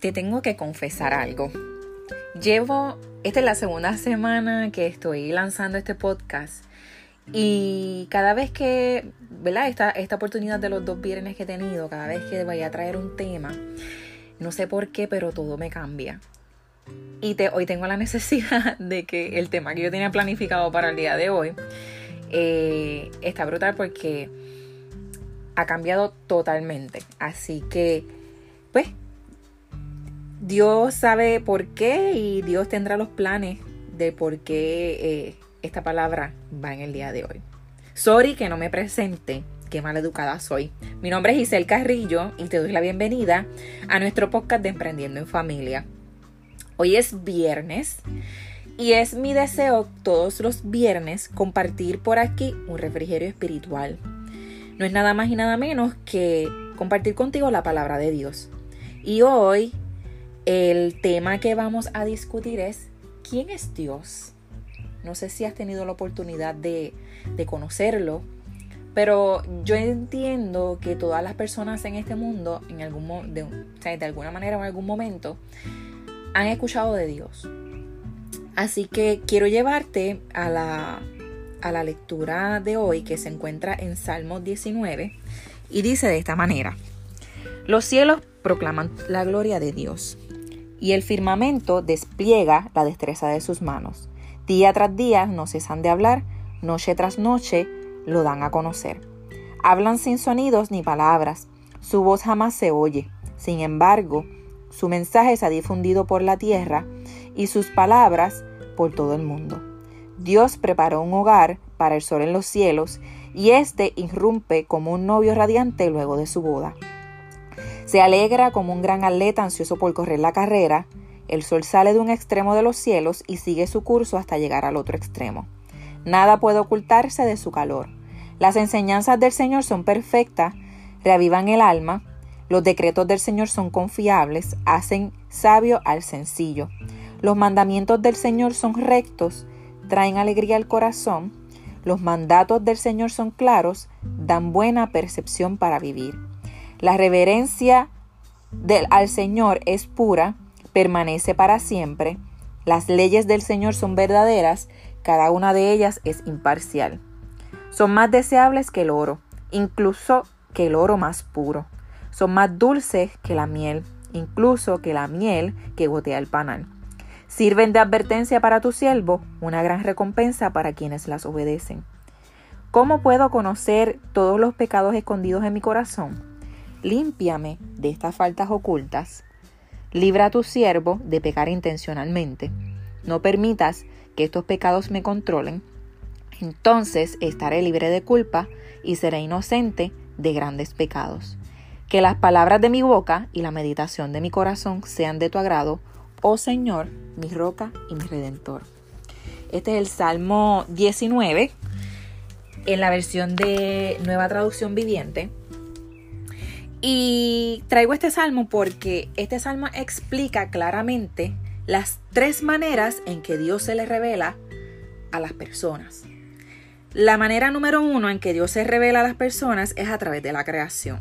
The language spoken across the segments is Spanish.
te tengo que confesar algo. Llevo, esta es la segunda semana que estoy lanzando este podcast y cada vez que, ¿verdad? Esta, esta oportunidad de los dos viernes que he tenido, cada vez que vaya a traer un tema, no sé por qué, pero todo me cambia. Y te, hoy tengo la necesidad de que el tema que yo tenía planificado para el día de hoy eh, está brutal porque ha cambiado totalmente. Así que, pues, Dios sabe por qué y Dios tendrá los planes de por qué eh, esta palabra va en el día de hoy. Sorry que no me presente, qué educada soy. Mi nombre es Giselle Carrillo y te doy la bienvenida a nuestro podcast de Emprendiendo en Familia. Hoy es viernes y es mi deseo todos los viernes compartir por aquí un refrigerio espiritual. No es nada más y nada menos que compartir contigo la palabra de Dios. Y hoy el tema que vamos a discutir es ¿quién es Dios? No sé si has tenido la oportunidad de, conocerlo, pero yo entiendo que todas las personas en este mundo, en algún, de, de alguna manera o en algún momento, han escuchado de Dios. Así que quiero llevarte a la, a la lectura de hoy que se encuentra en Salmos 19 y dice de esta manera, los cielos proclaman la gloria de Dios y el firmamento despliega la destreza de sus manos. Día tras día no cesan de hablar, noche tras noche lo dan a conocer. Hablan sin sonidos ni palabras, su voz jamás se oye. Sin embargo, su mensaje se ha difundido por la tierra y sus palabras por todo el mundo. Dios preparó un hogar para el sol en los cielos y éste irrumpe como un novio radiante luego de su boda. Se alegra como un gran atleta ansioso por correr la carrera. El sol sale de un extremo de los cielos y sigue su curso hasta llegar al otro extremo. Nada puede ocultarse de su calor. Las enseñanzas del Señor son perfectas, reavivan el alma. Los decretos del Señor son confiables, hacen sabio al sencillo. Los mandamientos del Señor son rectos, traen alegría al corazón. Los mandatos del Señor son claros, dan buena percepción para vivir. La reverencia al Señor es pura, permanece para siempre. Las leyes del Señor son verdaderas, cada una de ellas es imparcial. Son más deseables que el oro, incluso que el oro más puro. Son más dulces que la miel, incluso que la miel que gotea el panal. Sirven de advertencia para tu siervo, una gran recompensa para quienes las obedecen. ¿Cómo puedo conocer todos los pecados escondidos en mi corazón? Límpiame de estas faltas ocultas, libra a tu siervo de pecar intencionalmente, no permitas que estos pecados me controlen, entonces estaré libre de culpa y seré inocente de grandes pecados. Que las palabras de mi boca y la meditación de mi corazón sean de tu agrado, oh Señor, mi roca y mi redentor. Este es el Salmo 19 en la versión de Nueva Traducción Viviente. Y traigo este salmo porque este salmo explica claramente las tres maneras en que Dios se le revela a las personas. La manera número uno en que Dios se revela a las personas es a través de la creación.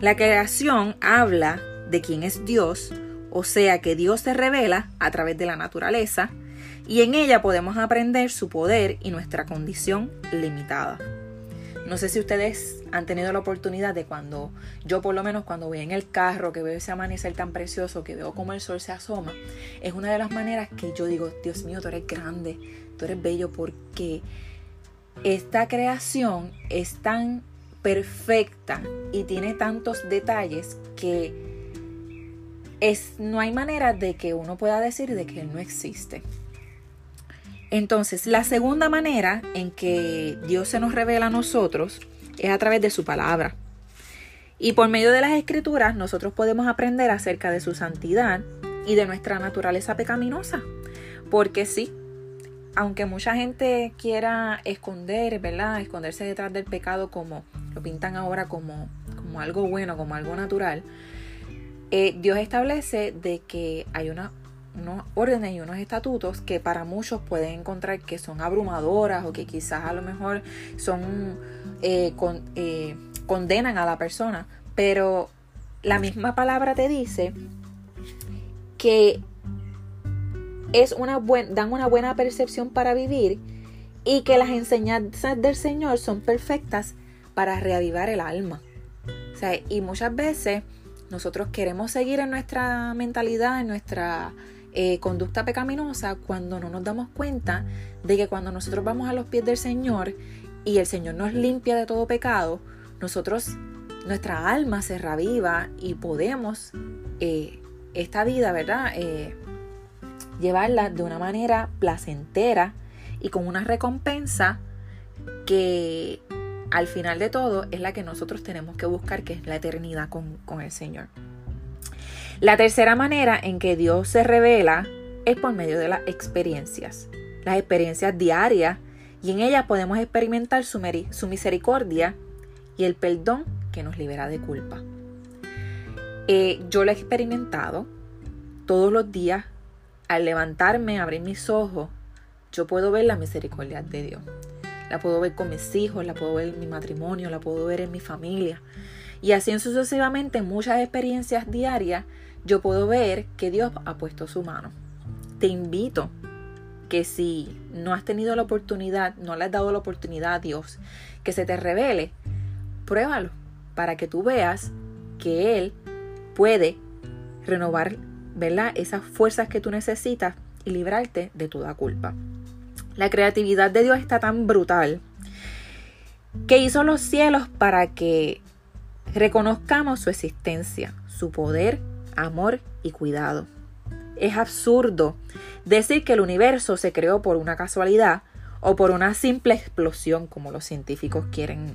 La creación habla de quién es Dios, o sea que Dios se revela a través de la naturaleza y en ella podemos aprender su poder y nuestra condición limitada. No sé si ustedes han tenido la oportunidad de cuando, yo por lo menos cuando voy en el carro, que veo ese amanecer tan precioso, que veo cómo el sol se asoma, es una de las maneras que yo digo, Dios mío, tú eres grande, tú eres bello, porque esta creación es tan perfecta y tiene tantos detalles que es, no hay manera de que uno pueda decir de que Él no existe. Entonces, la segunda manera en que Dios se nos revela a nosotros es a través de su palabra. Y por medio de las escrituras nosotros podemos aprender acerca de su santidad y de nuestra naturaleza pecaminosa. Porque sí, aunque mucha gente quiera esconder, ¿verdad? Esconderse detrás del pecado como lo pintan ahora como, como algo bueno, como algo natural, eh, Dios establece de que hay una unos órdenes y unos estatutos que para muchos pueden encontrar que son abrumadoras o que quizás a lo mejor son eh, eh, condenan a la persona, pero la misma palabra te dice que es una dan una buena percepción para vivir y que las enseñanzas del Señor son perfectas para reavivar el alma. y muchas veces nosotros queremos seguir en nuestra mentalidad, en nuestra eh, conducta pecaminosa, cuando no nos damos cuenta de que cuando nosotros vamos a los pies del Señor y el Señor nos limpia de todo pecado, nosotros, nuestra alma se reaviva y podemos eh, esta vida, ¿verdad? Eh, llevarla de una manera placentera y con una recompensa que al final de todo es la que nosotros tenemos que buscar, que es la eternidad con, el Señor. La tercera manera en que Dios se revela es por medio de las experiencias, las experiencias diarias, y en ellas podemos experimentar su, misericordia y el perdón que nos libera de culpa. Eh, yo lo he experimentado todos los días. Al levantarme, abrir mis ojos, yo puedo ver la misericordia de Dios la puedo ver con mis hijos, la puedo ver en mi matrimonio, la puedo ver en mi familia. Y así sucesivamente, en muchas experiencias diarias, yo puedo ver que Dios ha puesto su mano. Te invito que si no has tenido la oportunidad, no le has dado la oportunidad a Dios que se te revele, pruébalo para que tú veas que Él puede renovar ¿verdad? esas fuerzas que tú necesitas y librarte de toda culpa. La creatividad de Dios está tan brutal que hizo los cielos para que reconozcamos su existencia, su poder, amor y cuidado. Es absurdo decir que el universo se creó por una casualidad o por una simple explosión, como los científicos quieren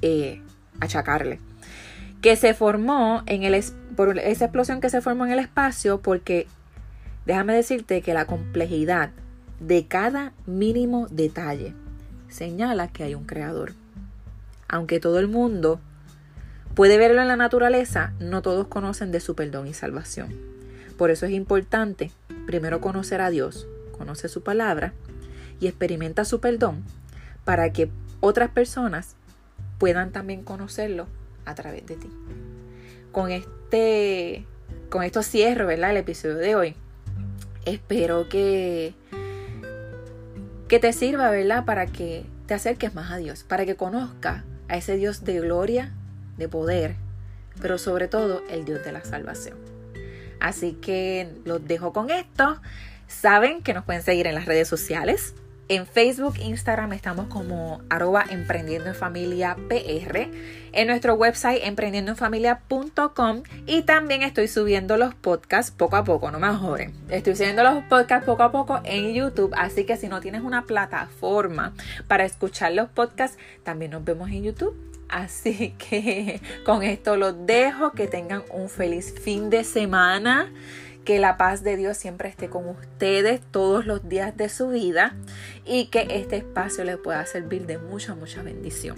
eh, achacarle. Que se formó en el, por esa explosión que se formó en el espacio, porque déjame decirte que la complejidad de cada mínimo detalle señala que hay un creador. Aunque todo el mundo puede verlo en la naturaleza, no todos conocen de su perdón y salvación. Por eso es importante primero conocer a Dios, conoce su palabra y experimenta su perdón para que otras personas puedan también conocerlo a través de ti. Con este con esto cierro, ¿verdad? el episodio de hoy. Espero que que te sirva, ¿verdad? Para que te acerques más a Dios, para que conozcas a ese Dios de gloria, de poder, pero sobre todo el Dios de la salvación. Así que los dejo con esto. Saben que nos pueden seguir en las redes sociales. En Facebook, Instagram estamos como arroba emprendiendo en familia PR. En nuestro website emprendiendoenfamilia.com y también estoy subiendo los podcasts poco a poco, no me joden. Estoy subiendo los podcasts poco a poco en YouTube, así que si no tienes una plataforma para escuchar los podcasts, también nos vemos en YouTube. Así que con esto los dejo, que tengan un feliz fin de semana. Que la paz de Dios siempre esté con ustedes todos los días de su vida y que este espacio les pueda servir de mucha, mucha bendición.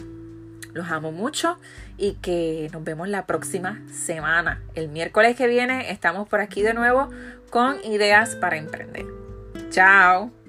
Los amo mucho y que nos vemos la próxima semana. El miércoles que viene estamos por aquí de nuevo con ideas para emprender. Chao.